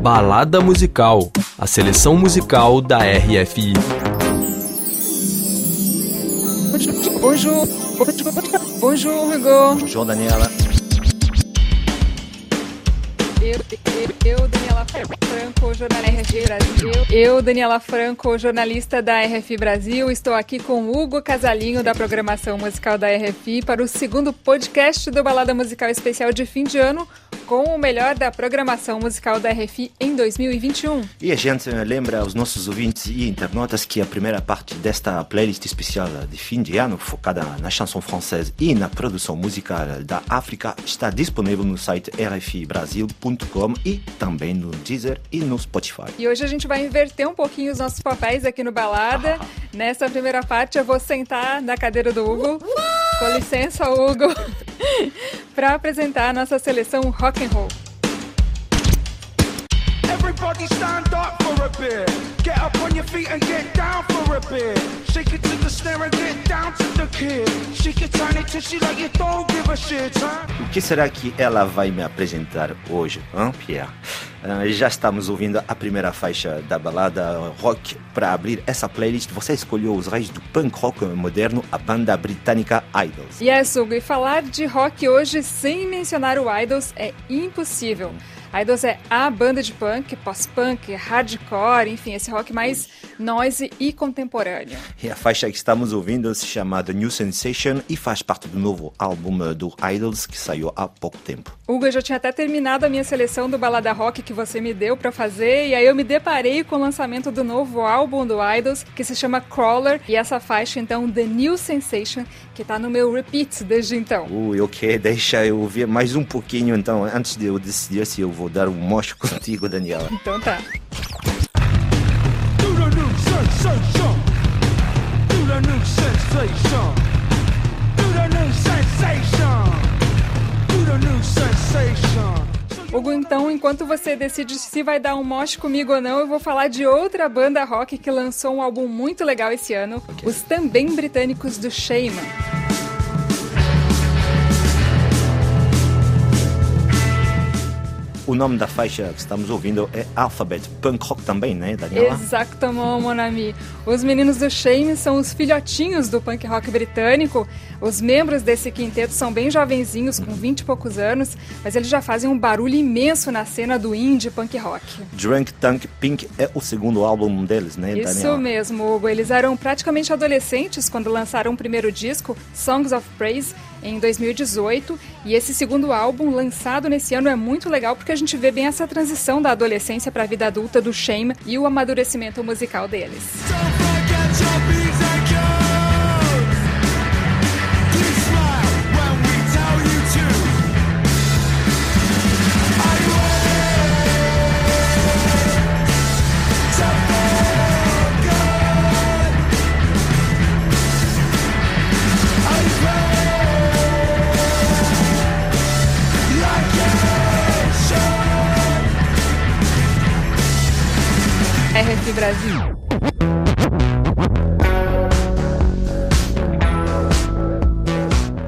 Balada Musical, a seleção musical da RFI. Bonjour, bonjour, Hugo. Bonjour, Daniela. Eu, eu, eu, Franco, jornalista Brasil. Eu, Daniela Franco, jornalista da RFI Brasil, estou aqui com Hugo Casalinho, da programação musical da RFI, para o segundo podcast do Balada Musical Especial de fim de ano, com o melhor da programação musical da RFI em 2021. E a gente lembra aos nossos ouvintes e internautas que a primeira parte desta playlist especial de fim de ano, focada na chanson française e na produção musical da África, está disponível no site rfibrasil.com e também no Deezer e no Spotify. E hoje a gente vai inverter um pouquinho os nossos papéis aqui no Balada. Ah. Nessa primeira parte eu vou sentar na cadeira do Hugo. Com licença, Hugo. para apresentar a nossa seleção rock and roll. Everybody stand up for a bit. Get up on your feet and get down for a bit. Shake it to the snare and get down to the kid. Shake it tiny till she like you don't give a shit, huh? O que será que ela vai me apresentar hoje, hein, Pierre? Uh, já estamos ouvindo a primeira faixa da balada rock. Para abrir essa playlist, você escolheu os reis do punk rock moderno, a banda britânica Idols. Yes, Hugo, e falar de rock hoje sem mencionar o Idols é impossível. Idols é a banda de punk, pós-punk, hardcore, enfim, esse rock mais noise e contemporâneo. E a faixa que estamos ouvindo se chama The New Sensation e faz parte do novo álbum do Idols que saiu há pouco tempo. Hugo, eu já tinha até terminado a minha seleção do balada rock que você me deu para fazer e aí eu me deparei com o lançamento do novo álbum do Idols que se chama Crawler e essa faixa então The New Sensation que tá no meu repeat desde então. Ui, ok, deixa eu ouvir mais um pouquinho então antes de eu decidir se eu vou dar um mocho contigo, Daniela. Então tá. Hugo, então, enquanto você decide se vai dar um moche comigo ou não, eu vou falar de outra banda rock que lançou um álbum muito legal esse ano, okay. os também britânicos do Shaman. O nome da faixa que estamos ouvindo é Alphabet, punk rock também, né, Daniela? Exatamente, mon ami. Os meninos do Shame são os filhotinhos do punk rock britânico. Os membros desse quinteto são bem jovenzinhos, com 20 e poucos anos, mas eles já fazem um barulho imenso na cena do indie punk rock. Drunk Tank Pink é o segundo álbum deles, né, Daniela? Isso mesmo, Hugo. Eles eram praticamente adolescentes quando lançaram o primeiro disco, Songs of Praise, em 2018. E esse segundo álbum, lançado nesse ano, é muito legal porque a gente vê bem essa transição da adolescência para a vida adulta do Shame e o amadurecimento musical deles. RF Brasil.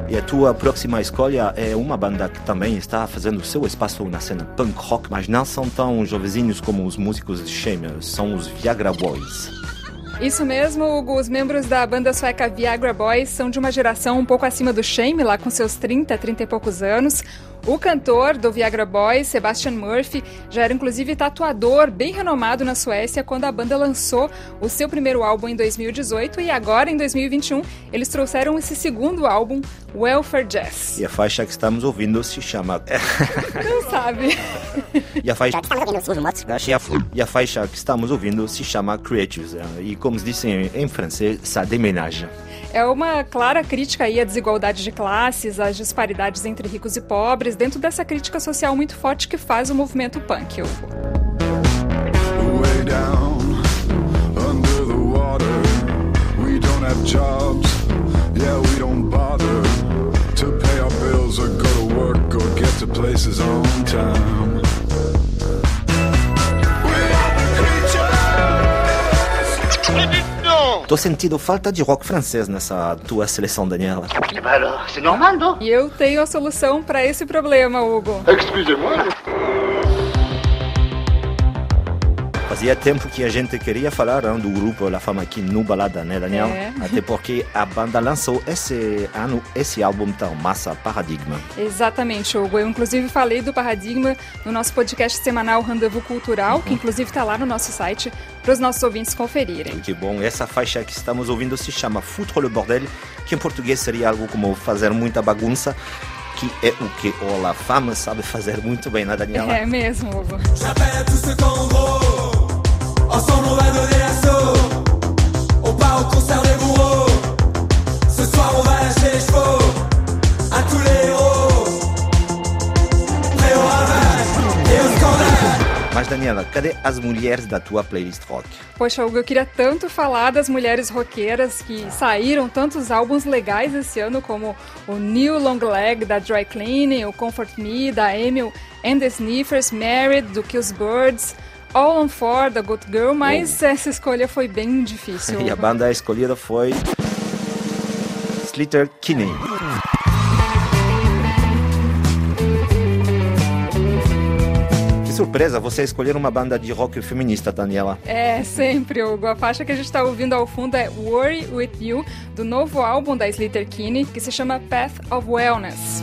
E a tua próxima escolha é uma banda que também está fazendo seu espaço na cena punk rock, mas não são tão jovezinhos como os músicos de Shame, são os Viagra Boys. Isso mesmo, Hugo. Os membros da banda sueca Viagra Boys são de uma geração um pouco acima do Shame, lá com seus 30, 30 e poucos anos. O cantor do Viagra Boys, Sebastian Murphy, já era inclusive tatuador bem renomado na Suécia quando a banda lançou o seu primeiro álbum em 2018 e agora em 2021 eles trouxeram esse segundo álbum, Welfare Jazz. E a faixa que estamos ouvindo se chama Não sabe. e a faixa e a faixa que estamos ouvindo se chama Creatures e como se diz em, em francês, ça déménage. É uma clara crítica aí à desigualdade de classes, às disparidades entre ricos e pobres, dentro dessa crítica social muito forte que faz o movimento punk. Way down, under the water, we don't have jobs, yeah we don't bother to pay our bills or go to work or get to places on time. Tô sentindo falta de rock francês nessa tua seleção, Daniela. C'est normal, não? E eu tenho a solução para esse problema, Hugo. Excusez-moi. Fazia tempo que a gente queria falar hein, do grupo La Fama aqui no Balada, né, Daniel? É. Até porque a banda lançou esse ano esse álbum tão massa, Paradigma. Exatamente, Hugo. Eu, inclusive, falei do Paradigma no nosso podcast semanal Rendezvous Cultural, que, inclusive, está lá no nosso site para os nossos ouvintes conferirem. Que bom, essa faixa que estamos ouvindo se chama Foutre le Bordel, que em português seria algo como fazer muita bagunça, que é o que o La Fama sabe fazer muito bem, né, Daniela? É mesmo, Hugo. Ensemble on va donner l'assaut. On part au concert des bourreaux. Ce soir on va lâcher les chevaux À tous les héros. Prêts au ravage et au scandale. Mas, Daniela, cadê as mulheres da tua playlist rock? Poxa, Hugo, eu queria tanto falar das mulheres roqueiras que saíram tantos álbuns legais esse ano, como o New Long Leg da Dry Cleaning, o Comfort Me da Emil and the Sniffers, Married do Kills Birds, All on Four da Good Girl, mas essa escolha foi bem difícil. E a banda escolhida foi. Slater Kinney. Que surpresa você escolher uma banda de rock feminista, Daniela. É, sempre, Hugo. A faixa que a gente está ouvindo ao fundo é Worry With You, do novo álbum da Slater Kinney, que se chama Path of Wellness.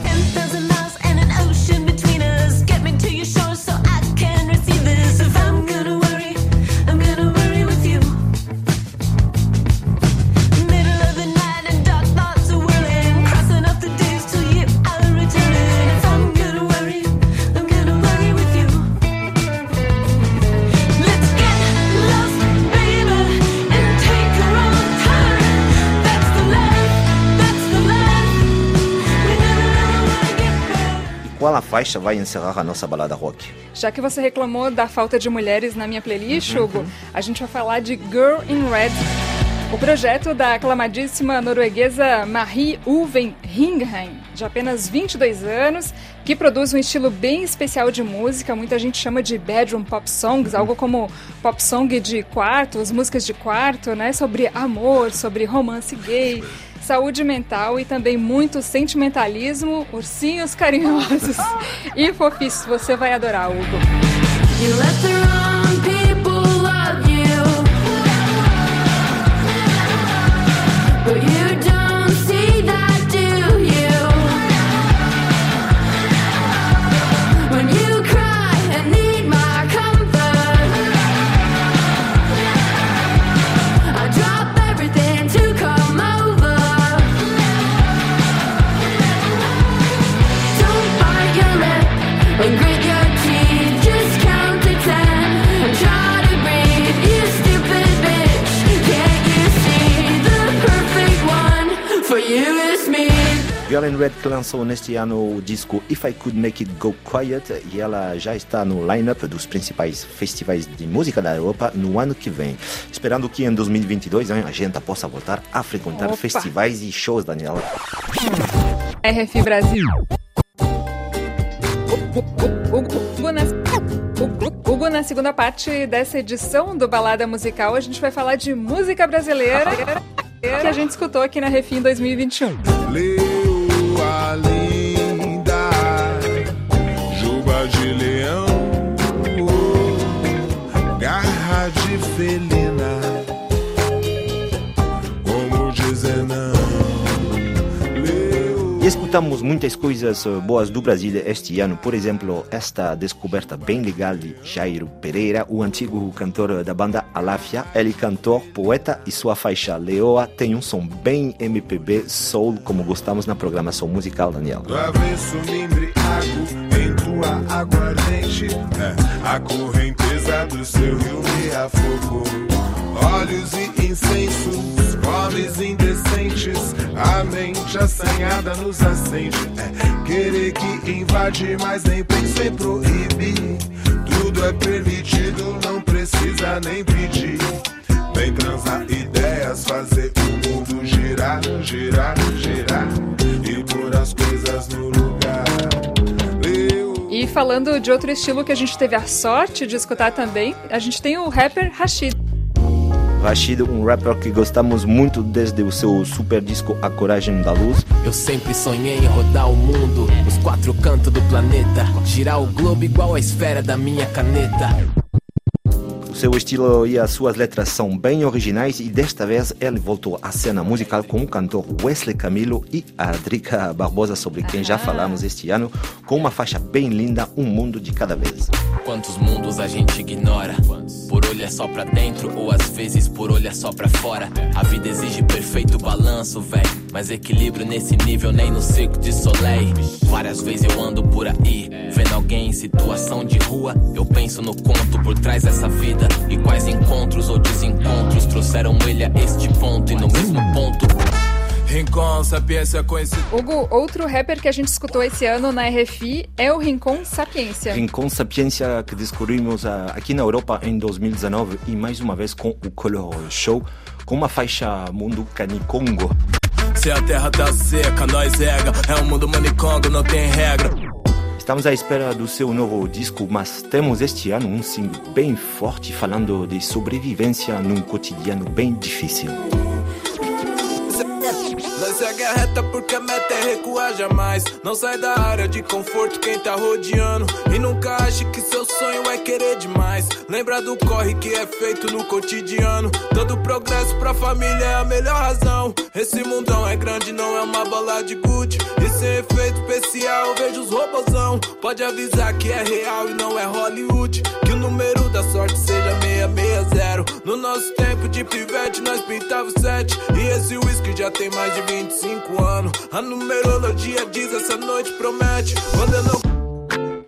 Faixa vai encerrar a nossa balada rock? Já que você reclamou da falta de mulheres na minha playlist, Hugo, a gente vai falar de Girl in Red. O projeto da aclamadíssima norueguesa Marie Uven Ringheim, de apenas 22 anos, que produz um estilo bem especial de música, muita gente chama de bedroom pop songs, algo como pop song de quartos, músicas de quarto, né, sobre amor, sobre romance gay, saúde mental e também muito sentimentalismo, ursinhos carinhosos e fofices. Você vai adorar, Hugo. Red que lançou neste ano o disco If I Could Make It Go Quiet e ela já está no line-up dos principais festivais de música da Europa no ano que vem. Esperando que em 2022 hein, a gente possa voltar a frequentar Opa. festivais e shows, Daniela. RF Brasil. Hugo, na, Hugo, Hugo, na segunda parte dessa edição do Balada Musical, a gente vai falar de música brasileira que a gente escutou aqui na Refim 2021. Leoa linda, escutamos muitas coisas eh, boas do Brasil este ano, por exemplo, esta descoberta bem legal de Jairo Pereira, o antigo cantor da banda Aláfia. Ele cantor, poeta e sua faixa Leoa tem um som bem MPB, soul, como gostamos na programação musical, Daniel. Do avesso em tua é, A correnteza do seu rio me afogou Olhos e incensos, indecentes A mente assanhada nos é, Querer que invade, mas nem penso em proibir. Tudo é permitido, não precisa nem pedir. Vem transar ideias, fazer o mundo girar, girar, girar. E pôr as coisas no lugar. E falando de outro estilo que a gente teve a sorte de escutar também, a gente tem o rapper Rashid. Rashid, um rapper que gostamos muito desde o seu super disco A Coragem da Luz. Eu sempre sonhei em rodar o mundo, os quatro cantos do planeta, girar o globo igual a esfera da minha caneta. Seu estilo e as suas letras são bem originais e desta vez ele voltou à cena musical com o cantor Wesley Camilo e a Drica Barbosa, sobre quem já falamos este ano, com uma faixa bem linda, Um Mundo de Cada Vez. Quantos mundos a gente ignora? Por olhar só pra dentro ou às vezes por olhar só pra fora. A vida exige perfeito balanço, véi. Mas equilíbrio nesse nível nem no circo de Soleil. Várias vezes eu ando por aí, vendo alguém em situação de rua. Eu penso no conto por trás dessa vida e quais encontros ou desencontros trouxeram ele a este ponto e no mesmo ponto. Rincon, sapiência conhecida. Hugo, outro rapper que a gente escutou esse ano na RFI é o Rincon Sapiência. Rincon Sapiência que descobrimos ah, aqui na Europa em 2019 e mais uma vez com o Color Show, com uma faixa Mundo Canicongo. Se a terra tá seca, nós rega. É um mundo manicongo, não tem regra. Estamos à espera do seu novo disco, mas temos este ano um single bem forte falando de sobrevivência num cotidiano bem difícil. Nós segue a reta porque a meta é recuar jamais. Não sai da área de conforto quem tá rodeando. E nunca ache que sonho é querer demais. Lembra do corre que é feito no cotidiano. Todo progresso pra família é a melhor razão. Esse mundão é grande, não é uma bola de gude. E sem efeito especial, vejo os robozão. Pode avisar que é real e não é Hollywood. Que o número da sorte seja 660. No nosso tempo de pivete, nós pintava sete. E esse whisky já tem mais de 25 anos. A numerologia diz essa noite promete. Quando eu não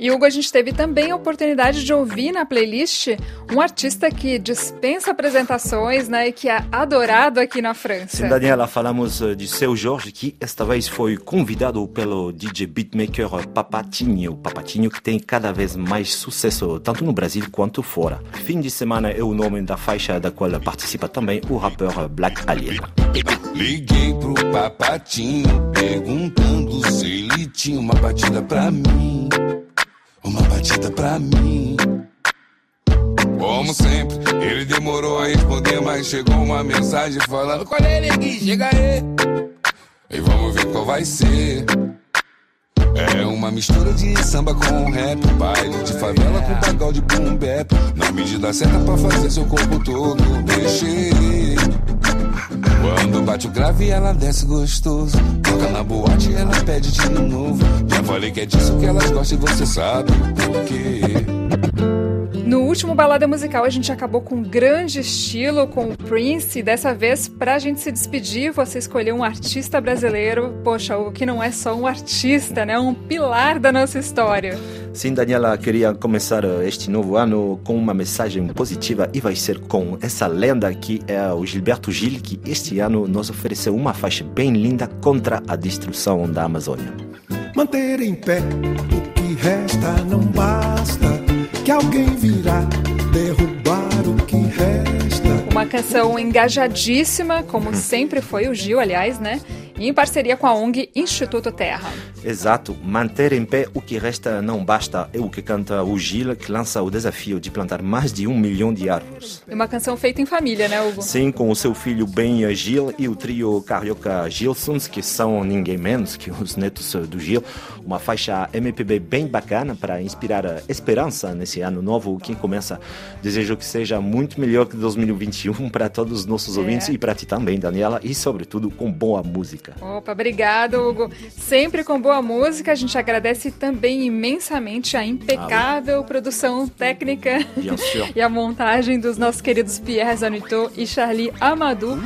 E Hugo, a gente teve também a oportunidade de ouvir na playlist um artista que dispensa apresentações, né, e que é adorado aqui na França. Sim, Daniela, falamos eh, de Seu Jorge, que esta vez foi convidado pelo DJ beatmaker Papatinho. Papatinho que tem cada vez mais sucesso, tanto no Brasil quanto fora. Fim de semana é o nome da faixa da qual participa também o rapper Black Alien. Liguei pro papatinho, perguntando se ele tinha uma batida pra mim. Uma batida pra mim. Como sempre, ele demorou a responder, mas chegou uma mensagem falando: Qual é, neguinho? Chega aí. E vamos ver qual vai ser. É uma mistura de samba com rap, baile de favela com bagal de boom bap. Na medida certa pra fazer seu corpo todo mexer. Quando bate o grave, ela desce gostoso. Toca na boate, ela pede de novo. Já falei que é disso que elas gostam e você sabe por quê. No último balada musical a gente acabou com grande estilo com o Prince. E dessa vez, pra gente se despedir, você escolheu um artista brasileiro. Poxa, o que não é só um artista, né? Um pilar da nossa história. Sim, Daniela, queria começar eh, este novo ano com uma mensagem positiva e vai ser com essa lenda que é o Gilberto Gil, que este ano nos ofereceu uma faixa bem linda contra a destruição da Amazônia. Manter em pé o que resta não basta. Que alguém virá derrubar o que resta. Uma canção engajadíssima, como sempre foi o Gil, aliás, né? Em parceria com a ONG Instituto Terra. Exato, manter em pé o que resta não basta, é o que canta o Gil, que lança o desafio de plantar mais de um milhão de árvores. E uma canção feita em família, né, Hugo? Sim, com o seu filho Ben Gil e o trio carioca Gilsons, que são ninguém menos que os netos do Gil. Uma faixa MPB bem bacana para inspirar a esperança nesse ano novo que começa. Desejo que seja muito melhor que 2021 para todos os nossos É. ouvintes e para ti também, Daniela, e sobretudo com boa música. Opa, obrigado, Hugo. Sempre com boa música. A gente agradece também imensamente a impecável produção técnica e a montagem dos nossos queridos Pierre Zanuto e Charlie Amadou,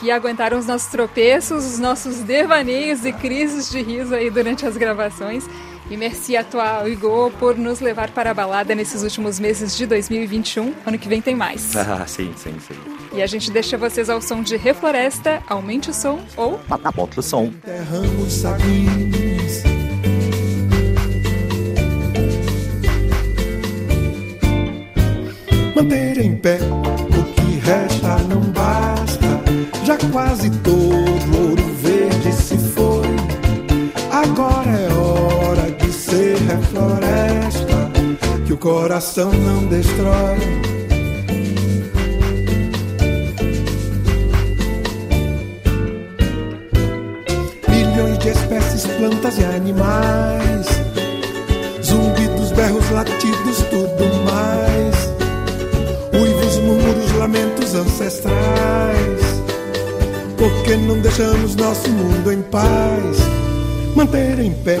que aguentaram os nossos tropeços, os nossos devaneios e crises de riso aí durante as gravações. E merci a toi, Hugo, por nos levar para a balada nesses últimos meses de 2021. Ano que vem tem mais. Ah, sim, sim, sim. E a gente deixa vocês ao som de Refloresta, aumente o som ou Bota o som. Enterramos saguinhos. Manter em pé o que resta não basta. Já quase todo coração não destrói. milhões de espécies, plantas e animais. Zumbidos, berros, latidos, tudo mais. Uivos, juramentos ancestrais. Porque não deixamos nosso mundo em paz. Manter em pé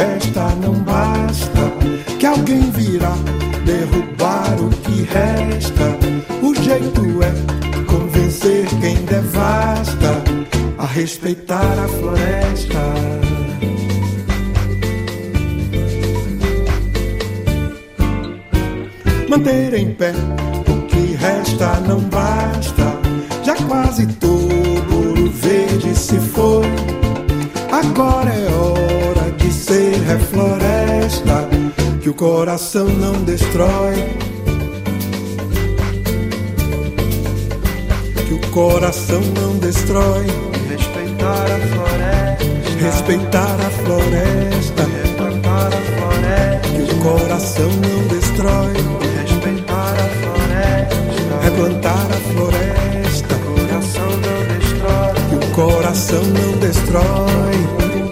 resta não basta. Que alguém virá derrubar o que resta. O jeito é convencer quem devasta a respeitar a floresta. manter em pé o que resta não basta. Já quase todo ouro verde se foi. Agora é hora de ser refloresta, que o coração não destrói. Que o coração não destrói. Respeitar a floresta. Respeitar a floresta. Respeitar a floresta. Que o coração não destrói. Respeitar a floresta. Replantar a floresta. O coração não destrói. Que o coração não destrói.